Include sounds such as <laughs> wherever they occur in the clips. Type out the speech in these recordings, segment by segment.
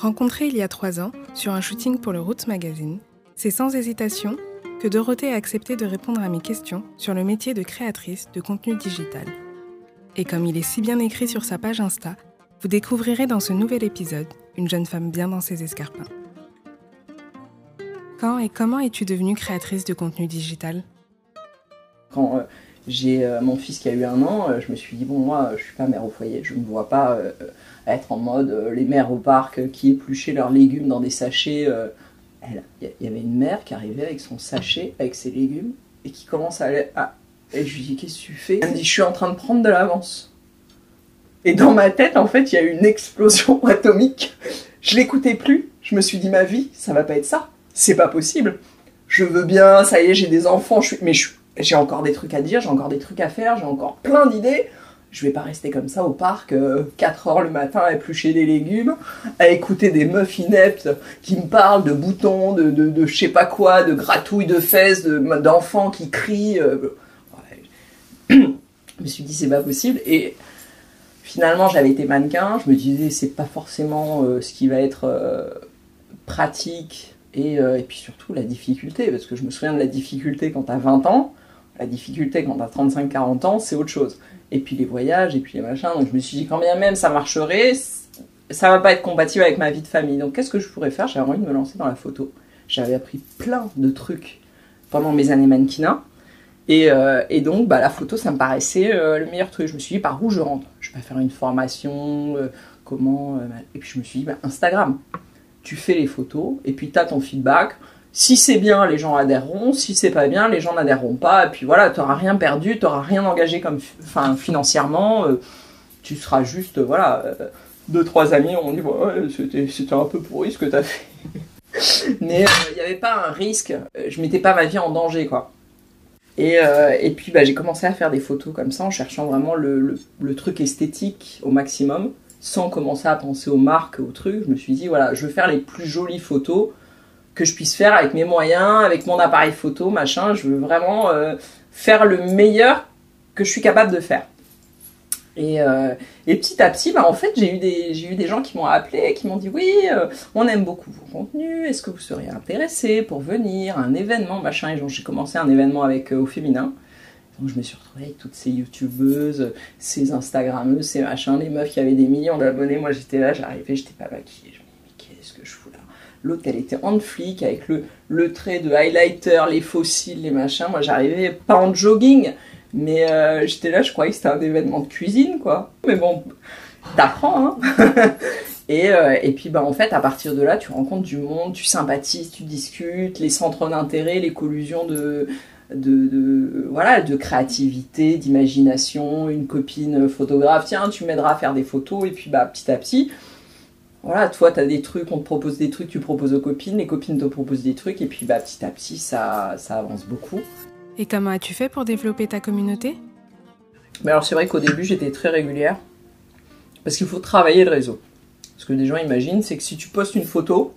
Rencontrée il y a trois ans sur un shooting pour le Roots Magazine, c'est sans hésitation que Dorothée a accepté de répondre à mes questions sur le métier de créatrice de contenu digital. Et comme il est si bien écrit sur sa page Insta, vous découvrirez dans ce nouvel épisode une jeune femme bien dans ses escarpins. Quand et comment es-tu devenue créatrice de contenu digital? Euh, j'ai euh, mon fils qui a eu un an, euh, je me suis dit, bon, moi, je suis pas mère au foyer, je ne me vois pas être en mode les mères au parc qui épluchaient leurs légumes dans des sachets. Il y avait une mère qui arrivait avec son sachet, avec ses légumes, et qui commence à aller. Et je lui dis, qu'est-ce que tu fais? Elle me dit, je suis en train de prendre de l'avance. Et dans ma tête, en fait, il y a eu une explosion <laughs> atomique. Je l'écoutais plus. Je me suis dit, ma vie, ça va pas être ça. C'est pas possible. Je veux bien, ça y est, j'ai des enfants, je suis... mais j'ai encore des trucs à dire, j'ai encore des trucs à faire, j'ai encore plein d'idées. Je vais pas rester comme ça au parc, 4 euh, heures le matin à éplucher des légumes, à écouter des meufs ineptes qui me parlent de boutons, de, de, de je sais pas quoi, de gratouilles de fesses, d'enfants qui crient. Euh, <clears throat> je me suis dit, c'est pas possible. Et finalement, j'avais été mannequin. Je me disais, c'est pas forcément euh, ce qui va être euh, pratique. Et, et, puis surtout, la difficulté. Parce que je me souviens de la difficulté quand t'as 20 ans. La difficulté quand t'as 35-40 ans, c'est autre chose. Et puis les voyages, et puis les machins. Donc je me suis dit, quand bien même ça marcherait, ça va pas être compatible avec ma vie de famille. Donc qu'est-ce que je pourrais faire? J'avais envie de me lancer dans la photo. J'avais appris plein de trucs pendant mes années mannequinat. Et, euh, donc, bah, la photo, ça me paraissait euh, le meilleur truc. Je me suis dit, par où je rentre? Je vais pas faire une formation, euh, comment Et puis je me suis dit, bah, Instagram. Tu fais les photos, et puis tu as ton feedback. Si c'est bien, les gens adhéreront. Si c'est pas bien, les gens n'adhéreront pas. Et puis voilà, tu n'auras rien perdu, tu n'auras rien engagé comme, enfin, financièrement. tu seras juste, voilà, deux, trois amis ont dit, ouais, c'était un peu pourri ce que tu as fait. <laughs> Mais il n'y avait pas un risque. Je mettais pas ma vie en danger, quoi. Euh, et, puis bah, j'ai commencé à faire des photos comme ça en cherchant vraiment le, truc esthétique au maximum, sans commencer à penser aux marques, aux trucs. Je me suis dit, voilà, je veux faire les plus jolies photos que je puisse faire avec mes moyens, avec mon appareil photo, machin. Je veux vraiment euh, faire le meilleur que je suis capable de faire. Euh, et, petit à petit, bah, en fait, j'ai eu, des, gens qui m'ont appelé qui m'ont dit Oui, euh, on aime beaucoup vos contenus, est-ce que vous seriez intéressé pour venir un événement machin? Et j'ai commencé un événement avec euh, au féminin. Donc je me suis retrouvée avec toutes ces youtubeuses, ces instagrammeuses, ces machins, les meufs qui avaient des millions d'abonnés. Moi j'étais là, j'arrivais, j'étais pas maquillée. Je me dis Mais qu'est-ce que je fous là? L'autre, elle était en flic avec le, le trait de highlighter, les fossiles, les machins. Moi j'arrivais pas en jogging mais euh, j'étais là, je croyais que c'était un événement de cuisine, quoi. Mais bon, t'apprends, hein. <laughs> et, euh, et puis, bah, en fait, à partir de là, tu rencontres du monde, tu sympathises, tu discutes, les centres d'intérêt, les collusions de, de, de, voilà, de créativité, d'imagination, une copine photographe, tiens, tu m'aideras à faire des photos, et puis bah, petit à petit, voilà, toi, tu as des trucs, on te propose des trucs, tu proposes aux copines, les copines te proposent des trucs, et puis bah, petit à petit, ça, ça avance beaucoup. Et comment as-tu fait pour développer ta communauté? Mais alors c'est vrai qu'au début j'étais très régulière parce qu'il faut travailler le réseau. Ce que les gens imaginent, c'est que si tu postes une photo,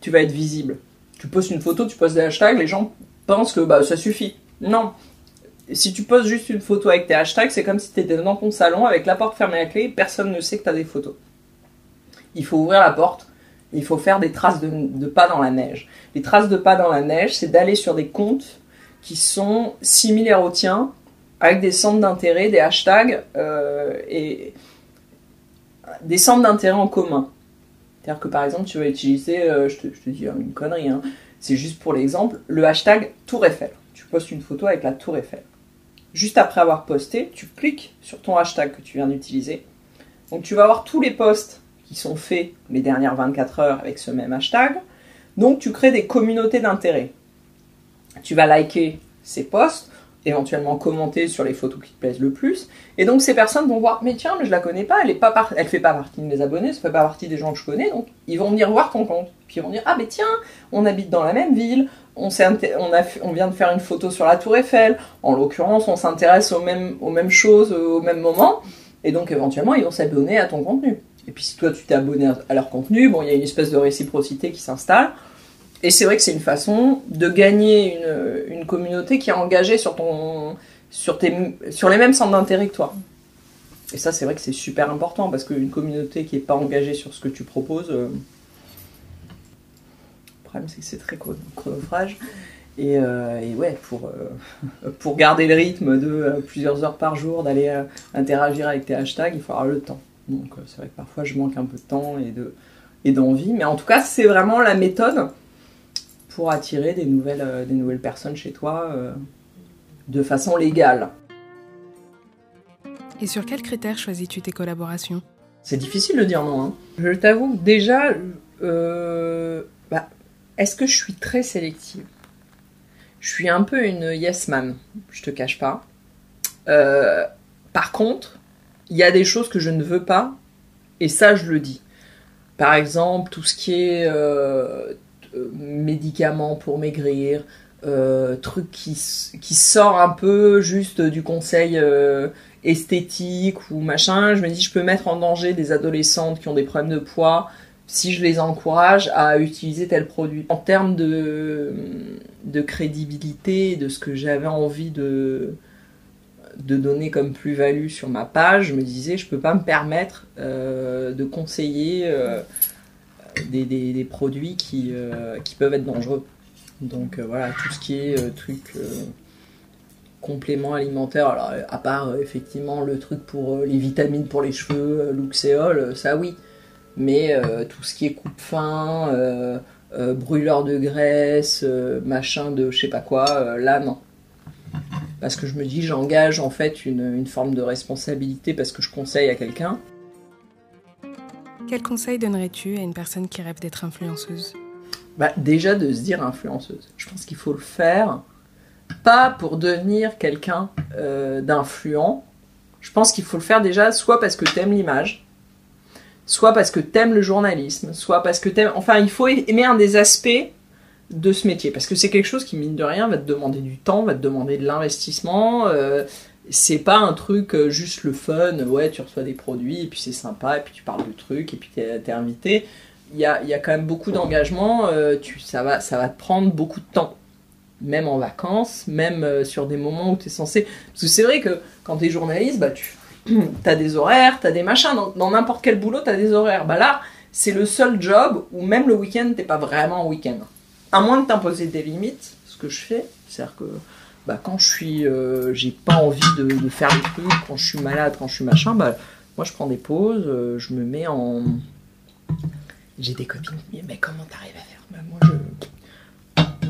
tu vas être visible. Tu postes une photo, tu postes des hashtags, les gens pensent que bah, ça suffit. Non. Si tu postes juste une photo avec tes hashtags, c'est comme si tu étais dans ton salon avec la porte fermée à clé, personne ne sait que tu as des photos. Il faut ouvrir la porte, il faut faire des traces de, pas dans la neige. Les traces de pas dans la neige, c'est d'aller sur des comptes qui sont similaires aux tiens, avec des centres d'intérêt, des hashtags euh, et des centres d'intérêt en commun. C'est-à-dire que par exemple, tu vas utiliser, euh, je, te, dis une connerie, hein, c'est juste pour l'exemple, le hashtag Tour Eiffel. Tu postes une photo avec la Tour Eiffel. Juste après avoir posté, tu cliques sur ton hashtag que tu viens d'utiliser. Donc tu vas avoir tous les posts qui sont faits les dernières 24 heures avec ce même hashtag. Donc tu crées des communautés d'intérêt tu vas liker ces posts, éventuellement commenter sur les photos qui te plaisent le plus. Et donc ces personnes vont voir, mais tiens, mais je la connais pas, elle est fait pas partie de mes abonnés, ça fait pas partie des gens que je connais, donc ils vont venir voir ton compte. Puis ils vont dire, ah mais tiens, on habite dans la même ville, on, vient de faire une photo sur la tour Eiffel, en l'occurrence on s'intéresse aux mêmes, aux mêmes choses au même moment, et donc éventuellement ils vont s'abonner à ton contenu. Et puis si toi tu t'es abonné à leur contenu, bon il y a une espèce de réciprocité qui s'installe, et c'est vrai que c'est une façon de gagner une, communauté qui est engagée sur, ton, sur, tes, sur les mêmes centres d'intérêt que toi. Et ça, c'est vrai que c'est super important parce qu'une communauté qui n'est pas engagée sur ce que tu proposes, euh, problème, c'est que c'est très chronophage. Et, et, ouais, pour, <laughs> pour garder le rythme de plusieurs heures par jour, d'aller interagir avec tes hashtags, il faut avoir le temps. Donc c'est vrai que parfois je manque un peu de temps et de et d'envie. Mais en tout cas, c'est vraiment la méthode pour attirer des nouvelles, des nouvelles personnes chez toi de façon légale. Et sur quels critères choisis-tu tes collaborations? C'est difficile de dire non. Hein. Je t'avoue, déjà, euh, bah, est-ce que je suis très sélective? Je suis un peu une yes man, je te cache pas. Euh, par contre, il y a des choses que je ne veux pas, et ça, je le dis. Par exemple, tout ce qui est euh, médicaments pour maigrir, trucs qui, qui sort un peu juste du conseil esthétique ou machin, je me dis je peux mettre en danger des adolescentes qui ont des problèmes de poids si je les encourage à utiliser tel produit. En termes de, crédibilité, de ce que j'avais envie de, de donner comme plus-value sur ma page, je me disais je peux pas me permettre euh, de conseiller euh, des, des, produits qui, euh, qui peuvent être dangereux. Donc voilà, tout ce qui est truc compléments alimentaires, alors à part effectivement le truc pour les vitamines pour les cheveux, l'uxéol, ça oui, mais tout ce qui est coupe-fin, brûleur de graisse, machin de je sais pas quoi, là non. Parce que je me dis, j'engage en fait une, une, forme de responsabilité parce que je conseille à quelqu'un. Quel conseil donnerais-tu à une personne qui rêve d'être influenceuse? Bah, Déjà de se dire influenceuse. Je pense qu'il faut le faire pas pour devenir quelqu'un euh, d'influent. Je pense qu'il faut le faire déjà soit parce que t'aimes l'image, soit parce que t'aimes le journalisme, soit parce que t'aimes... Enfin, il faut aimer un des aspects de ce métier, parce que c'est quelque chose qui, mine de rien, va te demander du temps, va te demander de l'investissement. Euh, c'est pas un truc euh, juste le fun, ouais, tu reçois des produits, et puis c'est sympa, et puis tu parles de trucs, et puis t'es es invité. Il y a, y a, quand même beaucoup d'engagement, ça, va, ça va te prendre beaucoup de temps même en vacances, même euh, sur des moments où tu es censé... Parce que c'est vrai que quand tu es journaliste, bah, tu <clears throat> as des horaires, tu as des machins. Dans n'importe quel boulot, tu as des horaires. Bah là, c'est le seul job où même le week-end, t'es pas vraiment en week-end. À moins de t'imposer des limites, ce que je fais, c'est-à-dire que bah, quand je suis, euh, j'ai pas envie de, faire des trucs, quand je suis malade, quand je suis machin, bah, moi je prends des pauses, euh, je me mets en... J'ai des copines mais comment t'arrives à faire? Bah,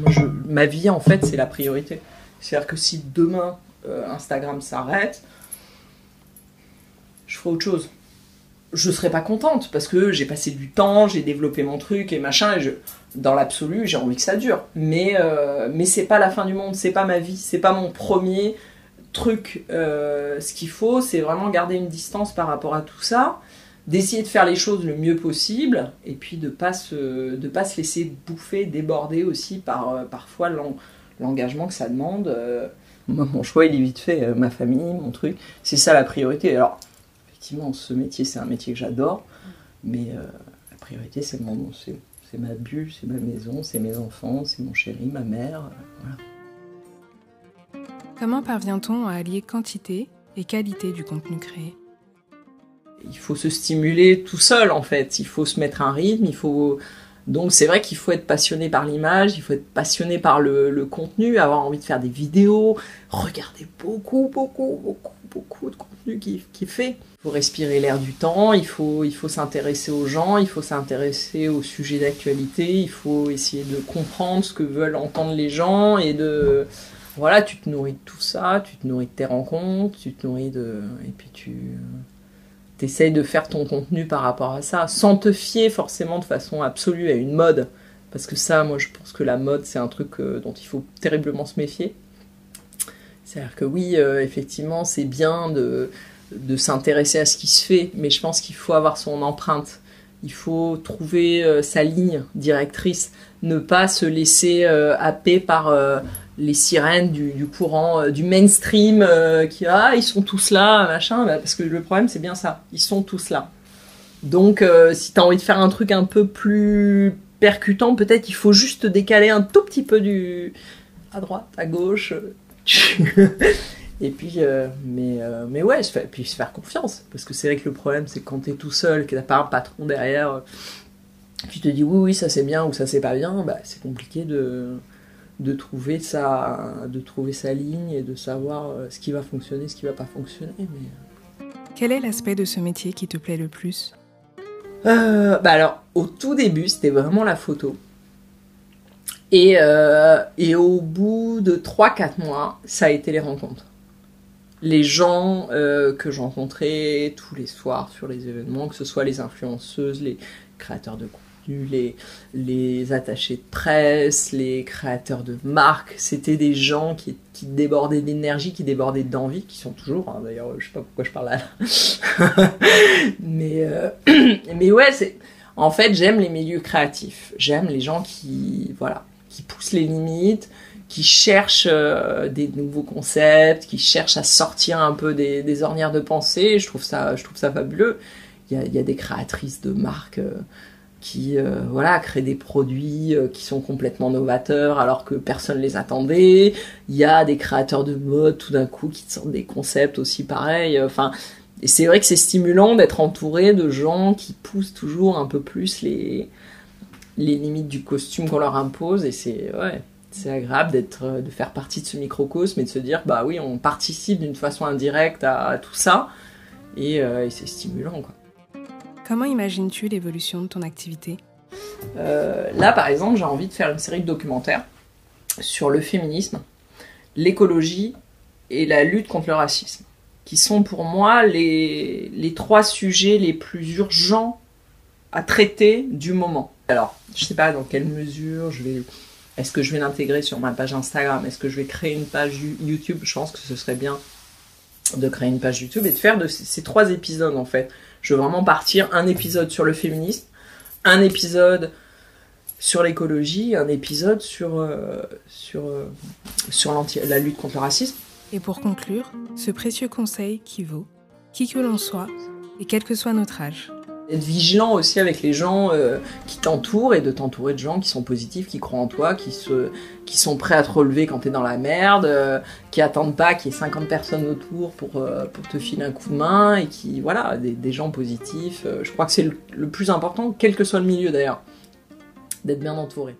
Moi je ma vie, en fait, c'est la priorité. C'est-à-dire que si demain euh, Instagram s'arrête, je ferai autre chose. Je serai pas contente parce que j'ai passé du temps, j'ai développé mon truc et machin. Et dans l'absolu, j'ai envie que ça dure. Mais, euh, mais c'est pas la fin du monde, c'est pas ma vie, c'est pas mon premier truc. Euh, ce qu'il faut, c'est vraiment garder une distance par rapport à tout ça d'essayer de faire les choses le mieux possible et puis de pas se de pas se laisser bouffer déborder aussi par euh, parfois l'engagement que ça demande mon choix il est vite fait ma famille mon truc c'est ça la priorité alors effectivement ce métier c'est un métier que j'adore mais la priorité c'est mon c'est ma bulle c'est ma maison c'est mes enfants c'est mon chéri ma mère voilà. Comment parvient-on à allier quantité et qualité du contenu créé? Il faut se stimuler tout seul en fait. Il faut se mettre un rythme, il faut donc c'est vrai qu'il faut être passionné par l'image, il faut être passionné par le, contenu, avoir envie de faire des vidéos, regarder beaucoup, beaucoup, beaucoup, beaucoup de contenu qui, qui fait. Il faut respirer l'air du temps, il faut, il faut s'intéresser aux gens, il faut s'intéresser aux sujets d'actualité, il faut essayer de comprendre ce que veulent entendre les gens et de... Voilà, tu te nourris de tout ça, tu te nourris de tes rencontres, tu te nourris de... Et puis tu t'essayes de faire ton contenu par rapport à ça, sans te fier forcément de façon absolue à une mode. Parce que ça, moi, je pense que la mode, c'est un truc euh, dont il faut terriblement se méfier. C'est-à-dire que oui, euh, effectivement, c'est bien de, s'intéresser à ce qui se fait, mais je pense qu'il faut avoir son empreinte. Il faut trouver euh, sa ligne directrice, ne pas se laisser happer par les sirènes du, courant, euh, du mainstream euh, qui ah ils sont tous là machin bah, parce que le problème c'est bien ça. Ils sont tous là. Donc euh, si tu as envie de faire un truc un peu plus percutant peut-être il faut juste décaler un tout petit peu du à droite à gauche <laughs> et puis mais mais ouais puis se faire confiance. Parce que c'est vrai que le problème c'est quand tu es tout seul que t'as pas un patron derrière tu te dis oui, oui, ça c'est bien ou ça c'est pas bien, bah, c'est compliqué de, de, trouver sa, de trouver sa ligne et de savoir euh, ce qui va fonctionner, ce qui va pas fonctionner. Mais... Euh. Quel est l'aspect de ce métier qui te plaît le plus? Euh, bah alors, au tout début, c'était vraiment la photo. Et, et au bout de 3-4 mois, ça a été les rencontres. Les gens que je rencontrais tous les soirs sur les événements, que ce soit les influenceuses, les créateurs de les, attachés de presse, les créateurs de marques. C'était des gens qui, débordaient d'énergie, qui débordaient d'envie, qui sont toujours, hein, d'ailleurs, je sais pas pourquoi je parle là. <laughs> mais, euh, <clears throat> mais ouais, c'est. En fait, j'aime les milieux créatifs. J'aime les gens qui, voilà, qui poussent les limites, qui cherchent euh, des nouveaux concepts, qui cherchent à sortir un peu des, ornières de pensée. Je trouve ça, je trouve ça fabuleux. Il y a, il y a des créatrices de marques. Euh, qui euh, voilà créent des produits euh, qui sont complètement novateurs alors que personne les attendait. Il y a des créateurs de mode tout d'un coup qui sortent des concepts aussi pareils. Enfin, c'est vrai que c'est stimulant d'être entouré de gens qui poussent toujours un peu plus les les limites du costume qu'on leur impose et c'est ouais c'est agréable d'être euh, de faire partie de ce microcosme et de se dire bah oui on participe d'une façon indirecte à, tout ça et, et c'est stimulant quoi. Comment imagines-tu l'évolution de ton activité euh, Là, par exemple, j'ai envie de faire une série de documentaires sur le féminisme, l'écologie et la lutte contre le racisme, qui sont pour moi les, les trois sujets les plus urgents à traiter du moment. Alors, je ne sais pas dans quelle mesure je vais. Est-ce que je vais l'intégrer sur ma page Instagram Est-ce que je vais créer une page YouTube? Je pense que ce serait bien de créer une page YouTube et de faire ces trois épisodes en fait je veux vraiment partir un épisode sur le féminisme, un épisode sur l'écologie, un épisode sur, euh, sur, euh, sur la lutte contre le racisme. Et pour conclure, ce précieux conseil qui vaut, qui que l'on soit, et quel que soit notre âge. Être vigilant aussi avec les gens euh, qui t'entourent et de t'entourer de gens qui sont positifs, qui croient en toi, qui, se, qui sont prêts à te relever quand t'es dans la merde, euh, qui attendent pas qu'il y ait 50 personnes autour pour, euh, pour te filer un coup de main et qui, voilà, des, gens positifs. je crois que c'est le plus important, quel que soit le milieu d'ailleurs, d'être bien entouré.